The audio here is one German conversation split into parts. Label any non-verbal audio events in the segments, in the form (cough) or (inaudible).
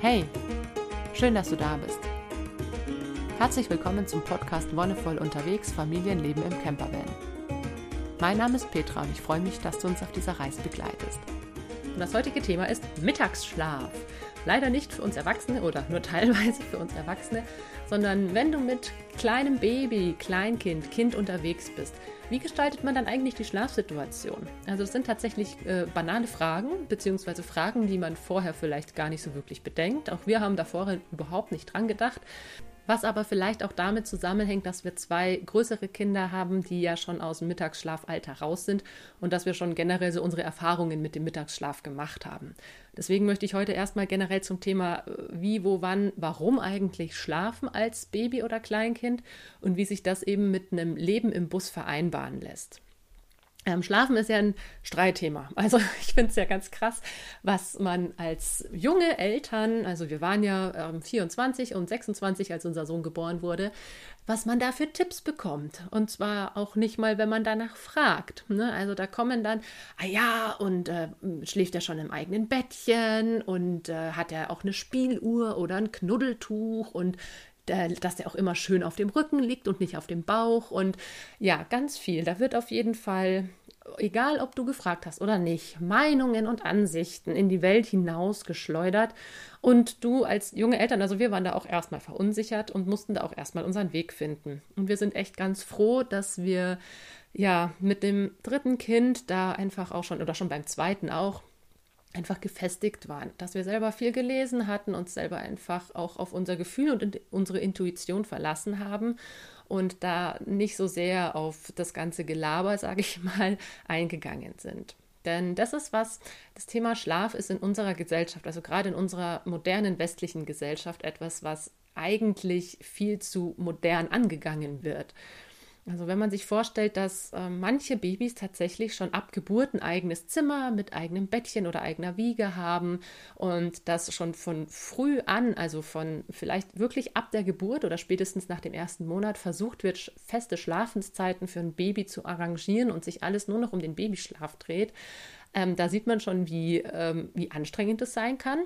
Hey, schön, dass du da bist. Herzlich willkommen zum Podcast Wonnevoll unterwegs Familienleben im Campervan. Mein Name ist Petra und ich freue mich, dass du uns auf dieser Reise begleitest. Und das heutige Thema ist Mittagsschlaf. Leider nicht für uns Erwachsene oder nur teilweise für uns Erwachsene, sondern wenn du mit kleinem Baby, Kleinkind, Kind unterwegs bist, wie gestaltet man dann eigentlich die Schlafsituation? Also es sind tatsächlich äh, banale Fragen, beziehungsweise Fragen, die man vorher vielleicht gar nicht so wirklich bedenkt. Auch wir haben da vorher überhaupt nicht dran gedacht was aber vielleicht auch damit zusammenhängt, dass wir zwei größere Kinder haben, die ja schon aus dem Mittagsschlafalter raus sind und dass wir schon generell so unsere Erfahrungen mit dem Mittagsschlaf gemacht haben. Deswegen möchte ich heute erstmal generell zum Thema äh, wie, wo, wann, warum eigentlich schlafen als Baby oder Kleinkind und wie sich das eben mit einem Leben im Bus vereinbaren lässt. Ähm, Schlafen ist ja ein Streitthema. (laughs) Also ich finde es ja ganz krass, was man als junge Eltern, also wir waren ja ähm, 24 und 26, als unser Sohn geboren wurde, was man da für Tipps bekommt. Und zwar auch nicht mal, wenn man danach fragt. Ne? Also da kommen dann, ah ja, und äh, schläft er schon im eigenen Bettchen und äh, hat er auch eine Spieluhr oder ein Knuddeltuch und dass der auch immer schön auf dem Rücken liegt und nicht auf dem Bauch. Und ja, ganz viel. Da wird auf jeden Fall, egal ob du gefragt hast oder nicht, Meinungen und Ansichten in die Welt hinaus geschleudert. Und du als junge Eltern, also wir waren da auch erstmal verunsichert und mussten da auch erstmal unseren Weg finden. Und wir sind echt ganz froh, dass wir ja mit dem dritten Kind da einfach auch schon oder schon beim zweiten auch einfach gefestigt waren, dass wir selber viel gelesen hatten, uns selber einfach auch auf unser Gefühl und unsere Intuition verlassen haben und da nicht so sehr auf das ganze Gelaber, (laughs) sage ich mal, eingegangen sind. Denn das ist was, das Thema Schlaf ist in unserer Gesellschaft, also gerade in unserer modernen westlichen Gesellschaft, etwas, was eigentlich viel zu modern angegangen wird. Also wenn man sich vorstellt, dass äh, manche Babys tatsächlich schon ab Geburt ein eigenes Zimmer mit eigenem Bettchen oder eigener Wiege haben und das schon von früh an, also von vielleicht wirklich ab der Geburt oder spätestens nach dem ersten Monat versucht wird, feste Schlafenszeiten für ein Baby zu arrangieren und sich alles nur noch um den Babyschlaf dreht, ähm, da sieht man schon, wie, ähm, wie anstrengend es sein kann.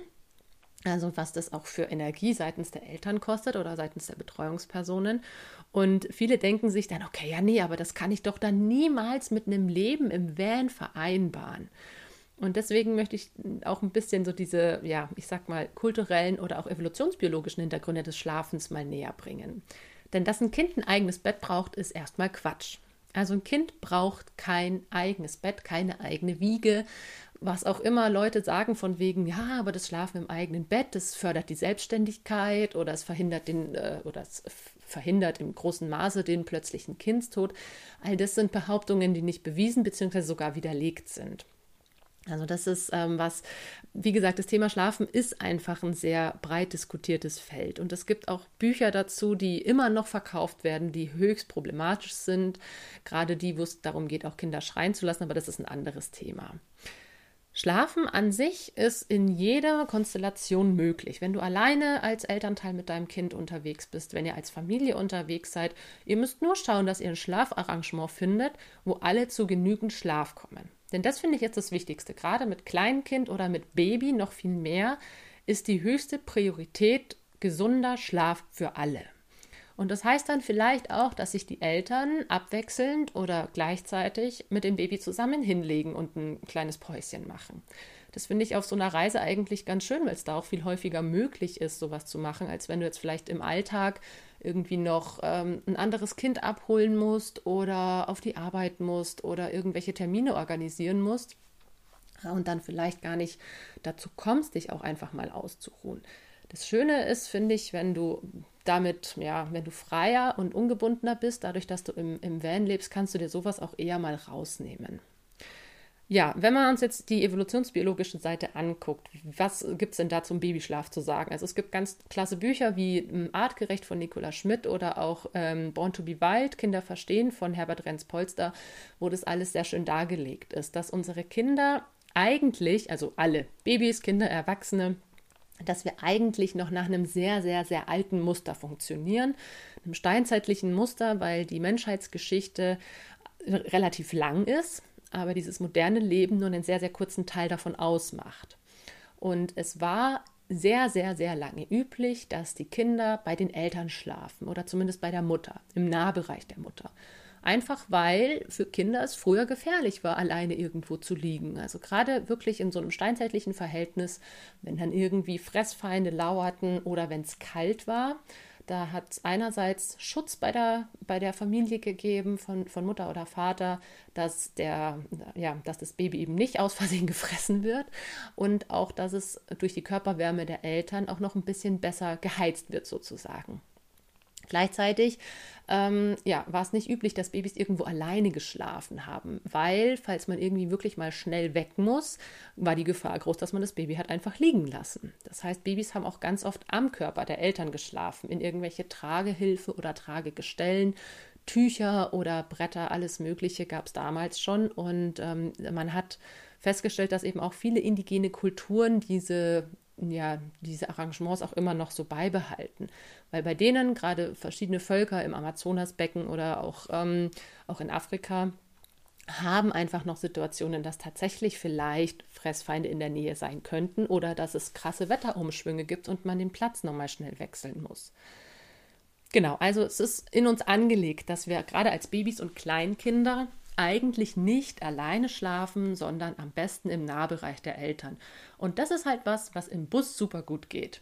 Also was das auch für Energie seitens der Eltern kostet oder seitens der Betreuungspersonen. Und viele denken sich dann, okay, ja, nee, aber das kann ich doch dann niemals mit einem Leben im Van vereinbaren. Und deswegen möchte ich auch ein bisschen so diese, ja, ich sag mal, kulturellen oder auch evolutionsbiologischen Hintergründe des Schlafens mal näher bringen. Denn dass ein Kind ein eigenes Bett braucht, ist erstmal Quatsch. Also ein Kind braucht kein eigenes Bett, keine eigene Wiege, was auch immer Leute sagen von wegen, ja, aber das Schlafen im eigenen Bett, das fördert die Selbstständigkeit oder es verhindert den äh, oder es verhindert im großen Maße den plötzlichen Kindstod. All das sind Behauptungen, die nicht bewiesen bzw. sogar widerlegt sind. Also das ist ähm, was, wie gesagt, das Thema Schlafen ist einfach ein sehr breit diskutiertes Feld. Und es gibt auch Bücher dazu, die immer noch verkauft werden, die höchst problematisch sind. Gerade die, wo es darum geht, auch Kinder schreien zu lassen, aber das ist ein anderes Thema. Schlafen an sich ist in jeder Konstellation möglich. Wenn du alleine als Elternteil mit deinem Kind unterwegs bist, wenn ihr als Familie unterwegs seid, ihr müsst nur schauen, dass ihr ein Schlafarrangement findet, wo alle zu genügend Schlaf kommen. Denn das finde ich jetzt das Wichtigste. Gerade mit Kleinkind oder mit Baby noch viel mehr ist die höchste Priorität gesunder Schlaf für alle. Und das heißt dann vielleicht auch, dass sich die Eltern abwechselnd oder gleichzeitig mit dem Baby zusammen hinlegen und ein kleines Päuschen machen. Das finde ich auf so einer Reise eigentlich ganz schön, weil es da auch viel häufiger möglich ist, sowas zu machen, als wenn du jetzt vielleicht im Alltag irgendwie noch ähm, ein anderes Kind abholen musst oder auf die Arbeit musst oder irgendwelche Termine organisieren musst und dann vielleicht gar nicht dazu kommst, dich auch einfach mal auszuruhen. Das Schöne ist, finde ich, wenn du damit, ja, wenn du freier und ungebundener bist, dadurch, dass du im, im Van lebst, kannst du dir sowas auch eher mal rausnehmen. Ja, wenn man uns jetzt die evolutionsbiologische Seite anguckt, was gibt es denn da zum Babyschlaf zu sagen? Also es gibt ganz klasse Bücher wie ähm, Artgerecht von Nicola Schmidt oder auch ähm, Born to be Wild, Kinder verstehen von Herbert Renz-Polster, wo das alles sehr schön dargelegt ist, dass unsere Kinder eigentlich, also alle, Babys, Kinder, Erwachsene, dass wir eigentlich noch nach einem sehr, sehr, sehr alten Muster funktionieren, einem steinzeitlichen Muster, weil die Menschheitsgeschichte relativ lang ist, aber dieses moderne Leben nur einen sehr, sehr kurzen Teil davon ausmacht. Und es war sehr, sehr, sehr lange üblich, dass die Kinder bei den Eltern schlafen oder zumindest bei der Mutter, im Nahbereich der Mutter. Einfach weil für Kinder es früher gefährlich war, alleine irgendwo zu liegen. Also gerade wirklich in so einem steinzeitlichen Verhältnis, wenn dann irgendwie Fressfeinde lauerten oder wenn es kalt war, da hat es einerseits Schutz bei der, bei der Familie gegeben von, von Mutter oder Vater, dass, der, ja, dass das Baby eben nicht aus Versehen (laughs) gefressen wird und auch, dass es durch die Körperwärme der Eltern auch noch ein bisschen besser geheizt wird sozusagen. Gleichzeitig ähm, ja, war es nicht üblich, dass Babys irgendwo alleine geschlafen haben, weil, falls man irgendwie wirklich mal schnell weg muss, war die Gefahr groß, dass man das Baby hat einfach liegen lassen. Das heißt, Babys haben auch ganz oft am Körper der Eltern geschlafen, in irgendwelche Tragehilfe oder Tragegestellen. Tücher oder Bretter, alles Mögliche gab es damals schon. Und ähm, man hat festgestellt, dass eben auch viele indigene Kulturen diese ja, diese Arrangements auch immer noch so beibehalten. Weil bei denen gerade verschiedene Völker im Amazonasbecken oder auch, ähm, auch in Afrika haben einfach noch Situationen, dass tatsächlich vielleicht Fressfeinde in der Nähe sein könnten oder dass es krasse Wetterumschwünge gibt und man den Platz nochmal schnell wechseln muss. Genau, also es ist in uns angelegt, dass wir gerade als Babys und Kleinkinder eigentlich nicht alleine schlafen, sondern am besten im Nahbereich der Eltern. Und das ist halt was, was im Bus super gut geht.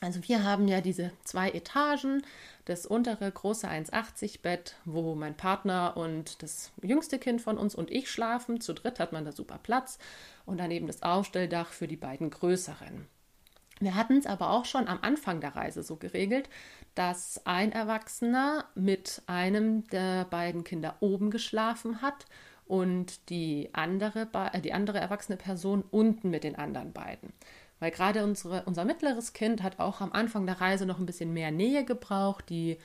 Also wir haben ja diese zwei Etagen, das untere große 1,80 Bett, wo mein Partner und das jüngste Kind von uns und ich schlafen. Zu dritt hat man da super Platz und daneben das Aufstelldach für die beiden größeren. Wir hatten es aber auch schon am Anfang der Reise so geregelt, dass ein Erwachsener mit einem der beiden Kinder oben geschlafen hat und die andere, äh, die andere erwachsene Person unten mit den anderen beiden. Weil gerade unsere, unser mittleres Kind hat auch am Anfang der Reise noch ein bisschen mehr Nähe gebraucht. Die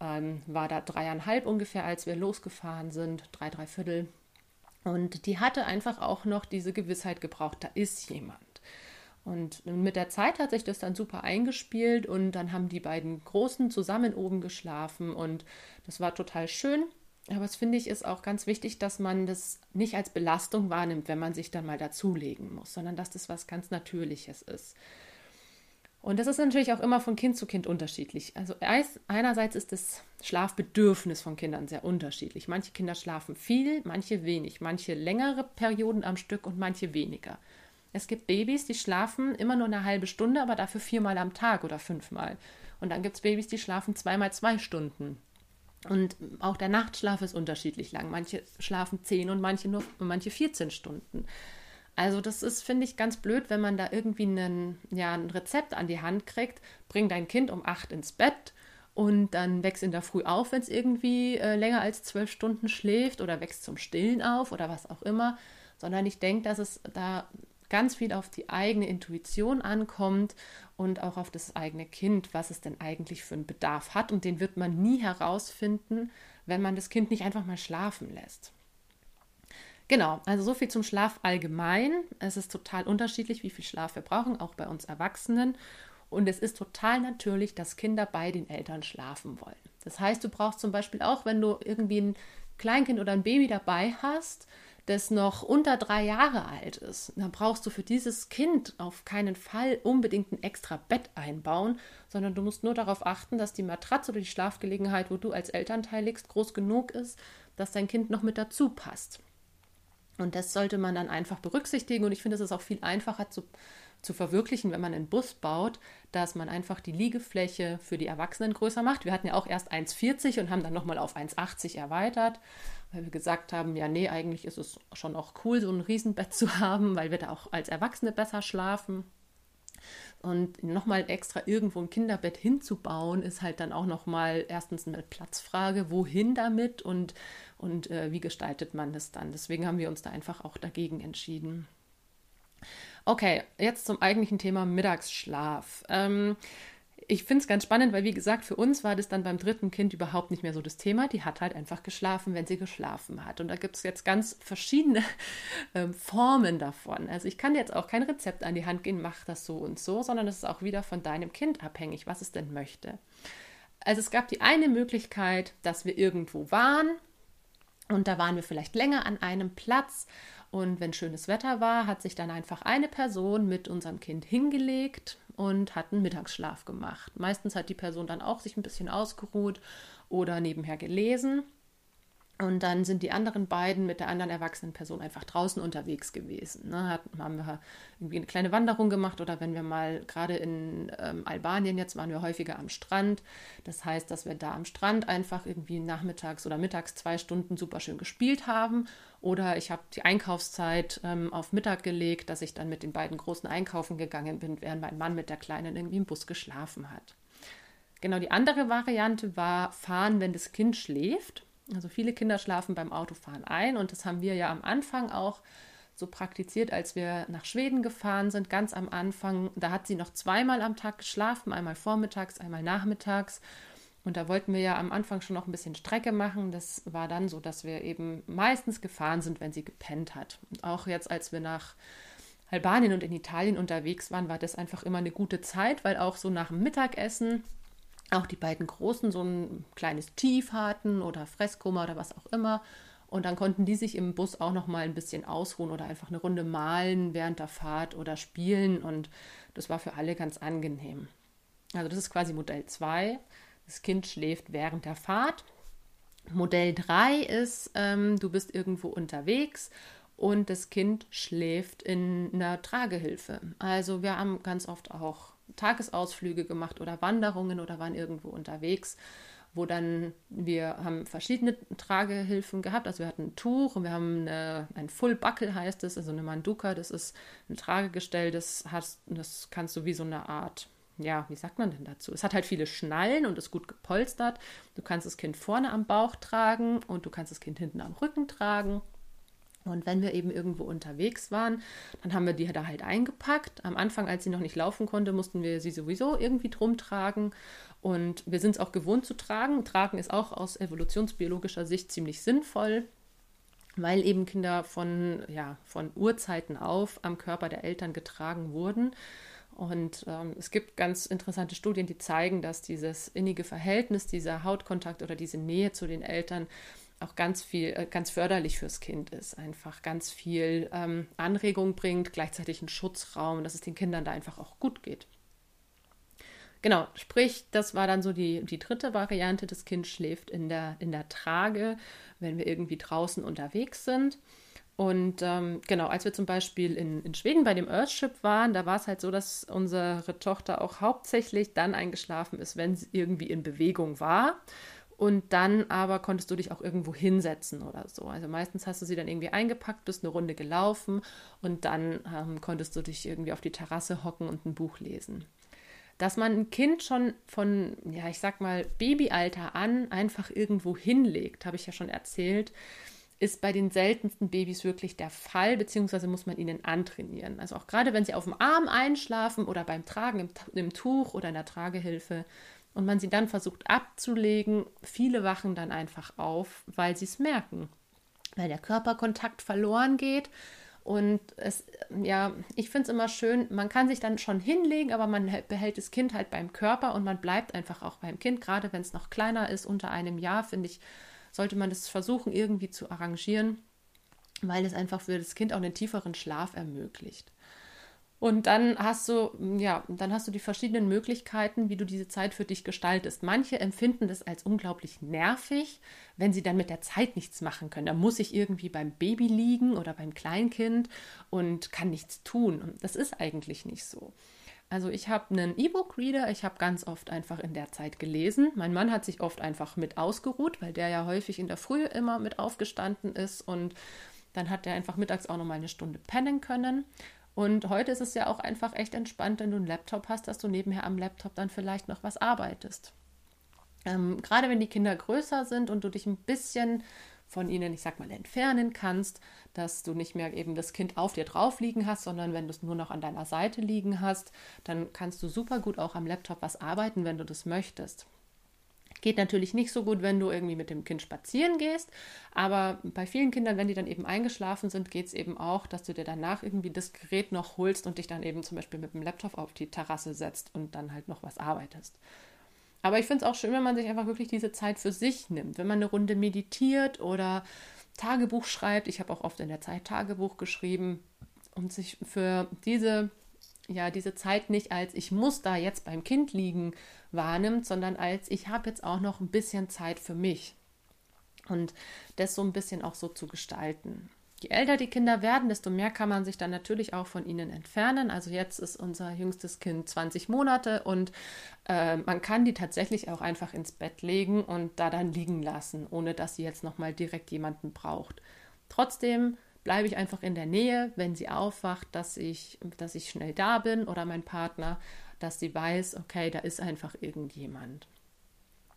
ähm, war da dreieinhalb ungefähr, als wir losgefahren sind, drei, drei Viertel. Und die hatte einfach auch noch diese Gewissheit gebraucht, da ist jemand. Und mit der Zeit hat sich das dann super eingespielt und dann haben die beiden Großen zusammen oben geschlafen und das war total schön. Aber es finde ich ist auch ganz wichtig, dass man das nicht als Belastung wahrnimmt, wenn man sich dann mal dazulegen muss, sondern dass das was ganz Natürliches ist. Und das ist natürlich auch immer von Kind zu Kind unterschiedlich. Also einerseits ist das Schlafbedürfnis von Kindern sehr unterschiedlich. Manche Kinder schlafen viel, manche wenig, manche längere Perioden am Stück und manche weniger. Es gibt Babys, die schlafen immer nur eine halbe Stunde, aber dafür viermal am Tag oder fünfmal. Und dann gibt es Babys, die schlafen zweimal zwei Stunden. Und auch der Nachtschlaf ist unterschiedlich lang. Manche schlafen zehn und manche nur manche 14 Stunden. Also das ist, finde ich, ganz blöd, wenn man da irgendwie einen, ja, ein Rezept an die Hand kriegt. Bring dein Kind um acht ins Bett und dann wächst in der Früh auf, wenn es irgendwie äh, länger als zwölf Stunden schläft oder wächst zum Stillen auf oder was auch immer. Sondern ich denke, dass es da ganz viel auf die eigene Intuition ankommt und auch auf das eigene Kind, was es denn eigentlich für einen Bedarf hat. Und den wird man nie herausfinden, wenn man das Kind nicht einfach mal schlafen lässt. Genau, also so viel zum Schlaf allgemein. Es ist total unterschiedlich, wie viel Schlaf wir brauchen, auch bei uns Erwachsenen. Und es ist total natürlich, dass Kinder bei den Eltern schlafen wollen. Das heißt, du brauchst zum Beispiel auch, wenn du irgendwie ein Kleinkind oder ein Baby dabei hast, das noch unter drei Jahre alt ist, dann brauchst du für dieses Kind auf keinen Fall unbedingt ein extra Bett einbauen, sondern du musst nur darauf achten, dass die Matratze oder die Schlafgelegenheit, wo du als Elternteil liegst, groß genug ist, dass dein Kind noch mit dazu passt. Und das sollte man dann einfach berücksichtigen. Und ich finde, es ist auch viel einfacher zu, zu verwirklichen, wenn man einen Bus baut, dass man einfach die Liegefläche für die Erwachsenen größer macht. Wir hatten ja auch erst 1,40 und haben dann nochmal auf 1,80 erweitert weil wir gesagt haben, ja, nee, eigentlich ist es schon auch cool, so ein Riesenbett zu (laughs) haben, weil wir da auch als Erwachsene besser schlafen. Und nochmal extra irgendwo ein Kinderbett hinzubauen, ist halt dann auch nochmal erstens eine Platzfrage, wohin damit und, und äh, wie gestaltet man das dann. Deswegen haben wir uns da einfach auch dagegen entschieden. Okay, jetzt zum eigentlichen Thema Mittagsschlaf. Ähm, ich finde es ganz spannend, weil wie gesagt, für uns war das dann beim dritten Kind überhaupt nicht mehr so das Thema. Die hat halt einfach geschlafen, wenn sie geschlafen hat. Und da gibt es jetzt ganz verschiedene (laughs) äh, Formen davon. Also ich kann jetzt auch kein Rezept an die Hand gehen, mach das so und so, sondern es ist auch wieder von deinem Kind abhängig, was es denn möchte. Also es gab die eine Möglichkeit, dass wir irgendwo waren, Und da waren wir vielleicht länger an einem Platz. Und wenn schönes Wetter war, hat sich dann einfach eine Person mit unserem Kind hingelegt und hat einen Mittagsschlaf gemacht. Meistens hat die Person dann auch sich ein bisschen ausgeruht oder nebenher gelesen. Und dann sind die anderen beiden mit der anderen erwachsenen Person einfach draußen unterwegs gewesen. Ne? Hat, haben wir irgendwie eine kleine Wanderung gemacht oder wenn wir mal gerade in ähm, Albanien jetzt waren wir häufiger am Strand. Das heißt, dass wir da am Strand einfach irgendwie nachmittags oder mittags zwei Stunden super schön gespielt haben. Oder ich habe die Einkaufszeit ähm, auf Mittag gelegt, dass ich dann mit den beiden Großen einkaufen gegangen bin, während mein Mann mit der Kleinen irgendwie im Bus geschlafen hat. Genau die andere Variante war fahren, wenn das Kind schläft. Also viele Kinder schlafen beim Autofahren ein und das haben wir ja am Anfang auch so praktiziert, als wir nach Schweden gefahren sind, ganz am Anfang. Da hat sie noch zweimal am Tag geschlafen, einmal vormittags, einmal nachmittags. Und da wollten wir ja am Anfang schon noch ein bisschen Strecke machen. Das war dann so, dass wir eben meistens gefahren sind, wenn sie gepennt hat. Und auch jetzt, als wir nach Albanien und in Italien unterwegs waren, war das einfach immer eine gute Zeit, weil auch so nach dem Mittagessen auch die beiden Großen so ein kleines Tief hatten oder Fresskummer oder was auch immer. Und dann konnten die sich im Bus auch noch mal ein bisschen ausruhen oder einfach eine Runde malen während der Fahrt oder spielen. Und das war für alle ganz angenehm. Also das ist quasi Modell 2. Das Kind schläft während der Fahrt. Modell 3 ist, ähm, du bist irgendwo unterwegs und das Kind schläft in einer Tragehilfe. Also wir haben ganz oft auch Tagesausflüge gemacht oder Wanderungen oder waren irgendwo unterwegs, wo dann wir haben verschiedene Tragehilfen gehabt. Also wir hatten ein Tuch und wir haben eine, ein Full Buckle heißt es, also eine Manduka. Das ist ein Tragegestell, das hast, das kannst du wie so eine Art ja, wie sagt man denn dazu? Es hat halt viele Schnallen und ist gut gepolstert. Du kannst das Kind vorne am Bauch tragen und du kannst das Kind hinten am Rücken tragen. Und wenn wir eben irgendwo unterwegs waren, dann haben wir die da halt eingepackt. Am Anfang, als sie noch nicht laufen konnte, mussten wir sie sowieso irgendwie drum tragen. Und wir sind es auch gewohnt zu tragen. Tragen ist auch aus evolutionsbiologischer Sicht ziemlich sinnvoll, weil eben Kinder von, ja, von Urzeiten auf am Körper der Eltern getragen wurden. Und ähm, es gibt ganz interessante Studien, die zeigen, dass dieses innige Verhältnis, dieser Hautkontakt oder diese Nähe zu den Eltern auch ganz viel, äh, ganz förderlich fürs Kind ist, einfach ganz viel ähm, Anregung bringt, gleichzeitig einen Schutzraum, dass es den Kindern da einfach auch gut geht. Genau, sprich, das war dann so die, die dritte Variante. Das Kind schläft in der, in der Trage, wenn wir irgendwie draußen unterwegs sind. Und ähm, genau, als wir zum Beispiel in, in Schweden bei dem Earthship waren, da war es halt so, dass unsere Tochter auch hauptsächlich dann eingeschlafen ist, wenn sie irgendwie in Bewegung war. Und dann aber konntest du dich auch irgendwo hinsetzen oder so. Also meistens hast du sie dann irgendwie eingepackt, bist eine Runde gelaufen und dann ähm, konntest du dich irgendwie auf die Terrasse hocken und ein Buch lesen. Dass man ein Kind schon von, ja, ich sag mal, Babyalter an einfach irgendwo hinlegt, habe ich ja schon erzählt, ist bei den seltensten Babys wirklich der Fall, beziehungsweise muss man ihnen antrainieren. Also auch gerade wenn sie auf dem Arm einschlafen oder beim Tragen im, im Tuch oder in der Tragehilfe, und man sie dann versucht abzulegen, viele wachen dann einfach auf, weil sie es merken, weil der Körperkontakt verloren geht. Und es, ja, ich finde es immer schön, man kann sich dann schon hinlegen, aber man behält das Kind halt beim Körper und man bleibt einfach auch beim Kind, gerade wenn es noch kleiner ist, unter einem Jahr, finde ich, sollte man das versuchen, irgendwie zu arrangieren, weil es einfach für das Kind auch einen tieferen Schlaf ermöglicht. Und dann hast du, ja, dann hast du die verschiedenen Möglichkeiten, wie du diese Zeit für dich gestaltest. Manche empfinden das als unglaublich nervig, wenn sie dann mit der Zeit nichts machen können. Da muss ich irgendwie beim Baby liegen oder beim Kleinkind und kann nichts tun. Und das ist eigentlich nicht so. Also ich habe einen E-Book-Reader, ich habe ganz oft einfach in der Zeit gelesen. Mein Mann hat sich oft einfach mit ausgeruht, weil der ja häufig in der Früh immer mit aufgestanden ist und dann hat er einfach mittags auch noch mal eine Stunde pennen können. Und heute ist es ja auch einfach echt entspannt, wenn du einen Laptop hast, dass du nebenher am Laptop dann vielleicht noch was arbeitest. Ähm, gerade wenn die Kinder größer sind und du dich ein bisschen von ihnen, ich sag mal, entfernen kannst, dass du nicht mehr eben das Kind auf dir drauf liegen hast, sondern wenn du es nur noch an deiner Seite liegen hast, dann kannst du super gut auch am Laptop was arbeiten, wenn du das möchtest. Geht natürlich nicht so gut, wenn du irgendwie mit dem Kind spazieren gehst, aber bei vielen Kindern, wenn die dann eben eingeschlafen sind, geht es eben auch, dass du dir danach irgendwie das Gerät noch holst und dich dann eben zum Beispiel mit dem Laptop auf die Terrasse setzt und dann halt noch was arbeitest. Aber ich finde es auch schön, wenn man sich einfach wirklich diese Zeit für sich nimmt. Wenn man eine Runde meditiert oder Tagebuch schreibt. Ich habe auch oft in der Zeit Tagebuch geschrieben und sich für diese ja diese Zeit nicht als ich muss da jetzt beim Kind liegen wahrnimmt, sondern als ich habe jetzt auch noch ein bisschen Zeit für mich und das so ein bisschen auch so zu gestalten. Je älter die Kinder werden, desto mehr kann man sich dann natürlich auch von ihnen entfernen. Also jetzt ist unser jüngstes Kind 20 Monate und äh, man kann die tatsächlich auch einfach ins Bett legen und da dann liegen lassen, ohne dass sie jetzt nochmal direkt jemanden braucht. Trotzdem bleibe ich einfach in der Nähe, wenn sie aufwacht, dass ich, dass ich schnell da bin oder mein Partner, dass sie weiß, okay, da ist einfach irgendjemand.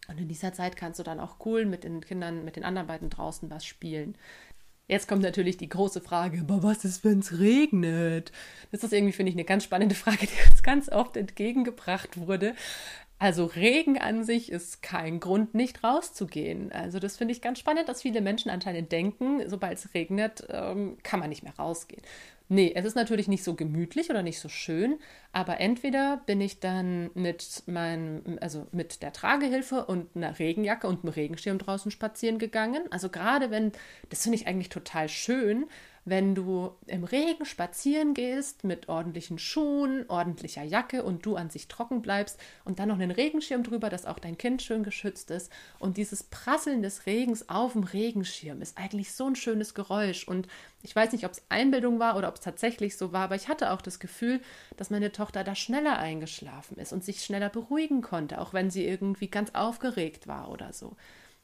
Und in dieser Zeit kannst du dann auch cool mit den Kindern, mit den anderen beiden draußen was spielen. Jetzt kommt natürlich die große Frage, aber was ist, wenn es regnet? Das ist irgendwie, finde ich, eine ganz spannende Frage, die uns ganz oft entgegengebracht wurde. Also Regen an sich ist kein Grund, nicht rauszugehen. Also das finde ich ganz spannend, dass viele Menschen anscheinend denken, sobald es regnet, ähm, kann man nicht mehr rausgehen. Nee, es ist natürlich nicht so gemütlich oder nicht so schön, aber entweder bin ich dann mit meinem, also mit der Tragehilfe und einer Regenjacke und einem Regenschirm draußen spazieren gegangen. Also gerade wenn, das finde ich eigentlich total schön, wenn du im Regen spazieren gehst mit ordentlichen Schuhen, ordentlicher Jacke und du an sich trocken bleibst und dann noch einen Regenschirm drüber, dass auch dein Kind schön geschützt ist. Und dieses Prasseln des Regens auf dem Regenschirm ist eigentlich so ein schönes Geräusch. Und ich weiß nicht, ob es Einbildung war oder ob es tatsächlich so war, aber ich hatte auch das Gefühl, dass meine Tochter da schneller eingeschlafen ist und sich schneller beruhigen konnte, auch wenn sie irgendwie ganz aufgeregt war oder so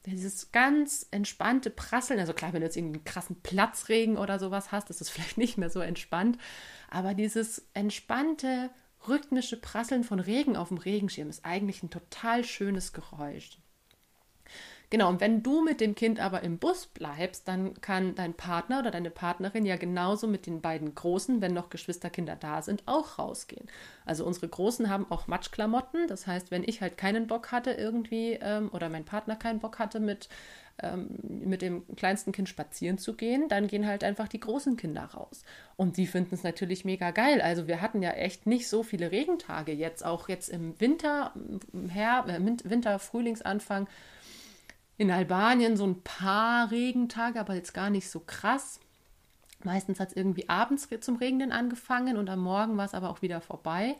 dieses ganz entspannte Prasseln, also klar, wenn du jetzt irgendwie einen krassen Platzregen oder sowas hast, ist es (laughs) vielleicht nicht mehr so entspannt, aber dieses entspannte, rhythmische Prasseln von Regen auf dem Regenschirm ist eigentlich ein total schönes Geräusch. Genau, und wenn du mit dem Kind aber im Bus bleibst, dann kann dein Partner oder deine Partnerin ja genauso mit den beiden Großen, wenn noch Geschwisterkinder da sind, auch rausgehen. Also unsere Großen haben auch Matschklamotten. Das heißt, wenn ich halt keinen Bock hatte irgendwie ähm, oder mein Partner keinen Bock hatte mit ähm, mit dem kleinsten Kind spazieren zu gehen, dann gehen halt einfach die großen Kinder raus. Und die finden es natürlich mega geil. Also wir hatten ja echt nicht so viele Regentage jetzt, auch jetzt im Winter, im äh, Winter, Frühlingsanfang in Albanien so ein paar Regentage, aber jetzt gar nicht so krass. Meistens hat es irgendwie abends zum Regnen angefangen und am Morgen war es aber auch wieder vorbei.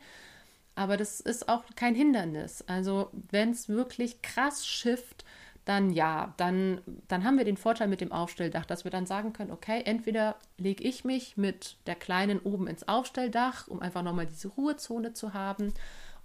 Aber das ist auch kein Hindernis. Also wenn es wirklich krass schifft, dann ja, dann, dann haben wir den Vorteil mit dem Aufstelldach, dass wir dann sagen können, okay, entweder lege ich mich mit der Kleinen oben ins Aufstelldach, um einfach nochmal diese Ruhezone zu haben,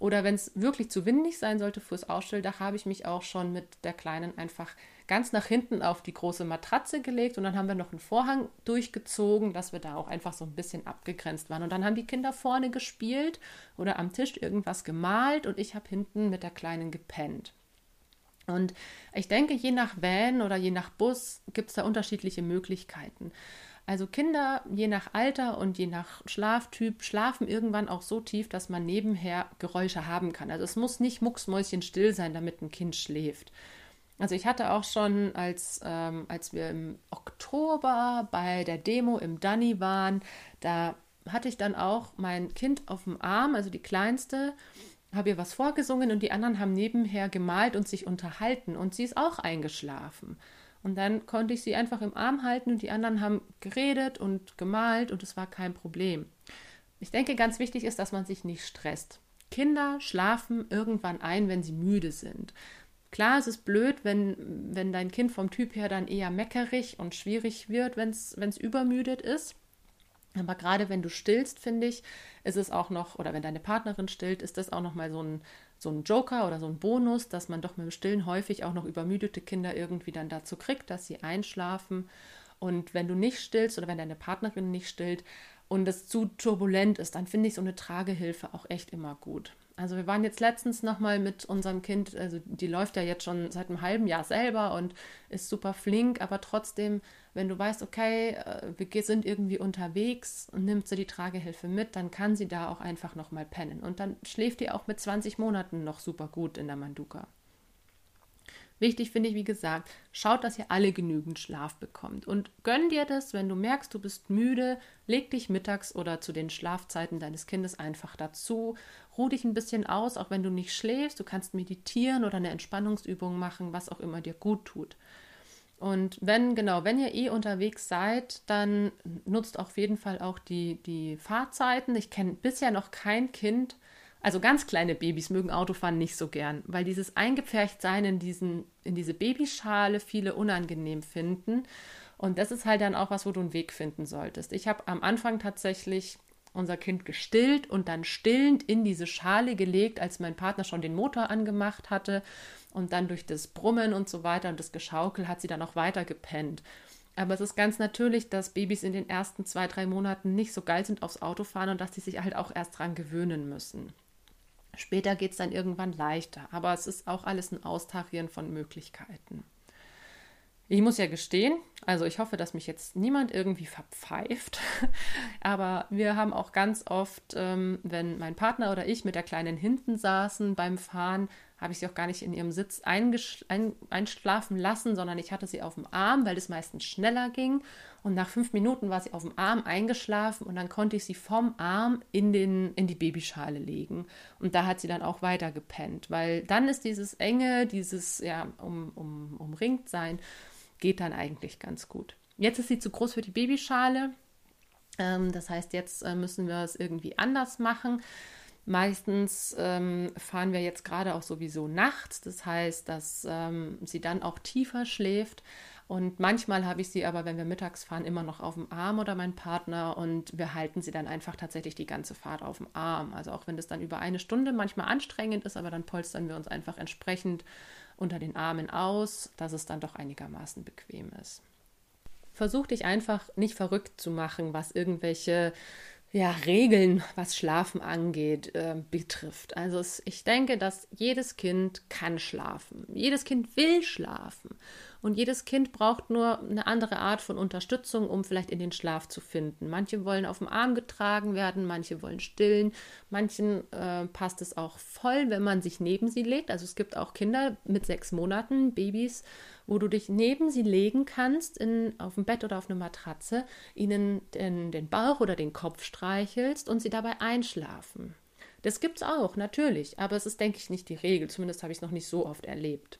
oder wenn es wirklich zu windig sein sollte fürs Ausstelldach, habe ich mich auch schon mit der Kleinen einfach ganz nach hinten auf die große Matratze gelegt und dann haben wir noch einen Vorhang durchgezogen, dass wir da auch einfach so ein bisschen abgegrenzt waren. Und dann haben die Kinder vorne gespielt oder am Tisch irgendwas gemalt und ich habe hinten mit der Kleinen gepennt. Und ich denke, je nach Van oder je nach Bus gibt es da unterschiedliche Möglichkeiten. Also Kinder, je nach Alter und je nach Schlaftyp, schlafen irgendwann auch so tief, dass man nebenher Geräusche haben kann. Also es muss nicht mucksmäuschenstill sein, damit ein Kind schläft. Also ich hatte auch schon, als, ähm, als wir im Oktober bei der Demo im Danny waren, da hatte ich dann auch mein Kind auf dem Arm, also die kleinste, habe ihr was vorgesungen und die anderen haben nebenher gemalt und sich unterhalten und sie ist auch eingeschlafen. Und dann konnte ich sie einfach im Arm halten und die anderen haben geredet und gemalt und es war kein Problem. Ich denke, ganz wichtig ist, dass man sich nicht stresst. Kinder schlafen irgendwann ein, wenn sie müde sind. Klar, es ist blöd, wenn, wenn dein Kind vom Typ her dann eher meckerig und schwierig wird, wenn es übermüdet ist. Aber gerade wenn du stillst, finde ich, ist es auch noch, oder wenn deine Partnerin stillt, ist das auch noch mal so ein, so ein Joker oder so ein Bonus, dass man doch mit dem Stillen häufig auch noch übermüdete Kinder irgendwie dann dazu kriegt, dass sie einschlafen. Und wenn du nicht stillst oder wenn deine Partnerin nicht stillt und es zu turbulent ist, dann finde ich so eine Tragehilfe auch echt immer gut. Also wir waren jetzt letztens nochmal mit unserem Kind, also die läuft ja jetzt schon seit einem halben Jahr selber und ist super flink, aber trotzdem, wenn du weißt, okay, äh, wir sind irgendwie unterwegs und nimmt sie die Tragehilfe mit, dann kann sie da auch einfach nochmal pennen. Und dann schläft die auch mit 20 Monaten noch super gut in der Manduka. Wichtig finde ich, wie gesagt, schaut, dass ihr alle genügend Schlaf bekommt. Und gönn dir das, wenn du merkst, du bist müde, leg dich mittags oder zu den Schlafzeiten deines Kindes einfach dazu. Ruh dich ein bisschen aus, auch wenn du nicht schläfst. Du kannst meditieren oder eine Entspannungsübung machen, was auch immer dir gut tut. Und wenn, genau, wenn ihr eh unterwegs seid, dann nutzt auf jeden Fall auch die, die Fahrzeiten. Ich kenne bisher noch kein Kind, also ganz kleine Babys mögen Autofahren nicht so gern, weil dieses Eingepferchtsein in, diesen, in diese Babyschale viele unangenehm finden. Und das ist halt dann auch was, wo du einen Weg finden solltest. Ich habe am Anfang tatsächlich unser Kind gestillt und dann stillend in diese Schale gelegt, als mein Partner schon den Motor angemacht hatte. Und dann durch das Brummen und so weiter und das Geschaukel hat sie dann auch weiter gepennt. Aber es ist ganz natürlich, dass Babys in den ersten zwei, drei Monaten nicht so geil sind aufs Autofahren und dass sie sich halt auch erst dran gewöhnen müssen. Später geht es dann irgendwann leichter, aber es ist auch alles ein Austarieren von Möglichkeiten. Ich muss ja gestehen, also ich hoffe, dass mich jetzt niemand irgendwie verpfeift, (laughs) aber wir haben auch ganz oft, ähm, wenn mein Partner oder ich mit der Kleinen hinten saßen beim Fahren, habe ich sie auch gar nicht in ihrem Sitz ein einschlafen lassen, sondern ich hatte sie auf dem Arm, weil es meistens schneller ging. Und nach fünf Minuten war sie auf dem Arm eingeschlafen und dann konnte ich sie vom Arm in, den, in die Babyschale legen. Und da hat sie dann auch weiter gepennt, weil dann ist dieses enge, dieses ja, um, um, umringt sein, geht dann eigentlich ganz gut. Jetzt ist sie zu groß für die Babyschale. Ähm, das heißt, jetzt äh, müssen wir es irgendwie anders machen. Meistens ähm, fahren wir jetzt gerade auch sowieso nachts, das heißt, dass ähm, sie dann auch tiefer schläft. Und manchmal habe ich sie aber, wenn wir mittags fahren, immer noch auf dem Arm oder mein Partner und wir halten sie dann einfach tatsächlich die ganze Fahrt auf dem Arm. Also auch wenn das dann über eine Stunde manchmal anstrengend ist, aber dann polstern wir uns einfach entsprechend unter den Armen aus, dass es dann doch einigermaßen bequem ist. Versuch dich einfach nicht verrückt zu machen, was irgendwelche ja, Regeln, was Schlafen angeht, äh, betrifft. Also es, ich denke, dass jedes Kind kann schlafen. Jedes Kind will schlafen. Und jedes Kind braucht nur eine andere Art von Unterstützung, um vielleicht in den Schlaf zu finden. Manche wollen auf dem Arm getragen werden, manche wollen stillen, manchen äh, passt es auch voll, wenn man sich neben sie legt. Also es gibt auch Kinder mit sechs Monaten, Babys, wo du dich neben sie legen kannst, in, auf dem Bett oder auf eine Matratze, ihnen den, den Bauch oder den Kopf streichelst und sie dabei einschlafen. Das gibt es auch, natürlich, aber es ist, denke ich, nicht die Regel. Zumindest habe ich es noch nicht so oft erlebt.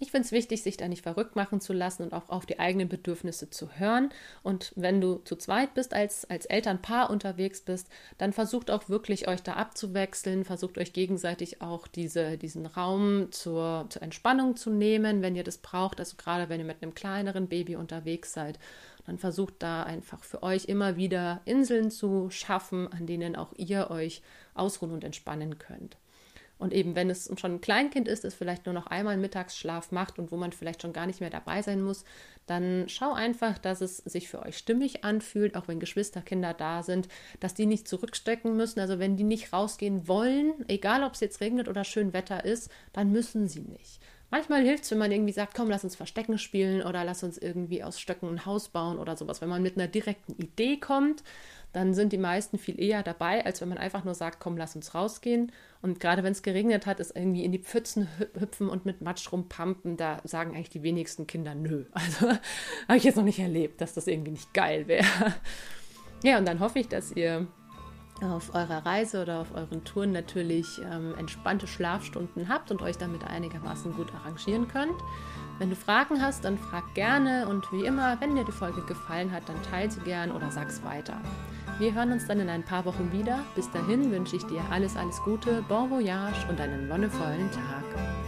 Ich finde es wichtig, sich da nicht verrückt machen zu lassen und auch auf die eigenen Bedürfnisse zu hören. Und wenn du zu zweit bist, als, als Elternpaar unterwegs bist, dann versucht auch wirklich euch da abzuwechseln, versucht euch gegenseitig auch diese, diesen Raum zur, zur Entspannung zu nehmen, wenn ihr das braucht. Also gerade wenn ihr mit einem kleineren Baby unterwegs seid, dann versucht da einfach für euch immer wieder Inseln zu schaffen, an denen auch ihr euch ausruhen und entspannen könnt. Und eben, wenn es schon ein Kleinkind ist, das vielleicht nur noch einmal Mittagsschlaf macht und wo man vielleicht schon gar nicht mehr dabei sein muss, dann schau einfach, dass es sich für euch stimmig anfühlt, auch wenn Geschwisterkinder da sind, dass die nicht zurückstecken müssen. Also wenn die nicht rausgehen wollen, egal ob es jetzt regnet oder schön Wetter ist, dann müssen sie nicht. Manchmal hilft es, wenn man irgendwie sagt, komm, lass uns Verstecken spielen oder lass uns irgendwie aus Stöcken ein Haus bauen oder sowas. Wenn man mit einer direkten Idee kommt, dann sind die meisten viel eher dabei, als wenn man einfach nur sagt, komm, lass uns rausgehen. Und gerade wenn es geregnet hat, ist irgendwie in die Pfützen hüpfen und mit Matsch rumpampen, da sagen eigentlich die wenigsten Kinder nö. (laughs) Also habe ich jetzt noch nicht erlebt, dass das irgendwie nicht geil wäre. Ja, und dann hoffe ich, dass ihr auf eurer Reise oder auf euren Touren natürlich ähm, entspannte Schlafstunden habt und euch damit einigermaßen gut arrangieren könnt. Wenn du Fragen hast, dann frag gerne und wie immer, wenn dir die Folge gefallen hat, dann teile sie gern oder sag's weiter. Wir hören uns dann in ein paar Wochen wieder. Bis dahin wünsche ich dir alles, alles Gute, bon voyage und einen wonnevollen Tag.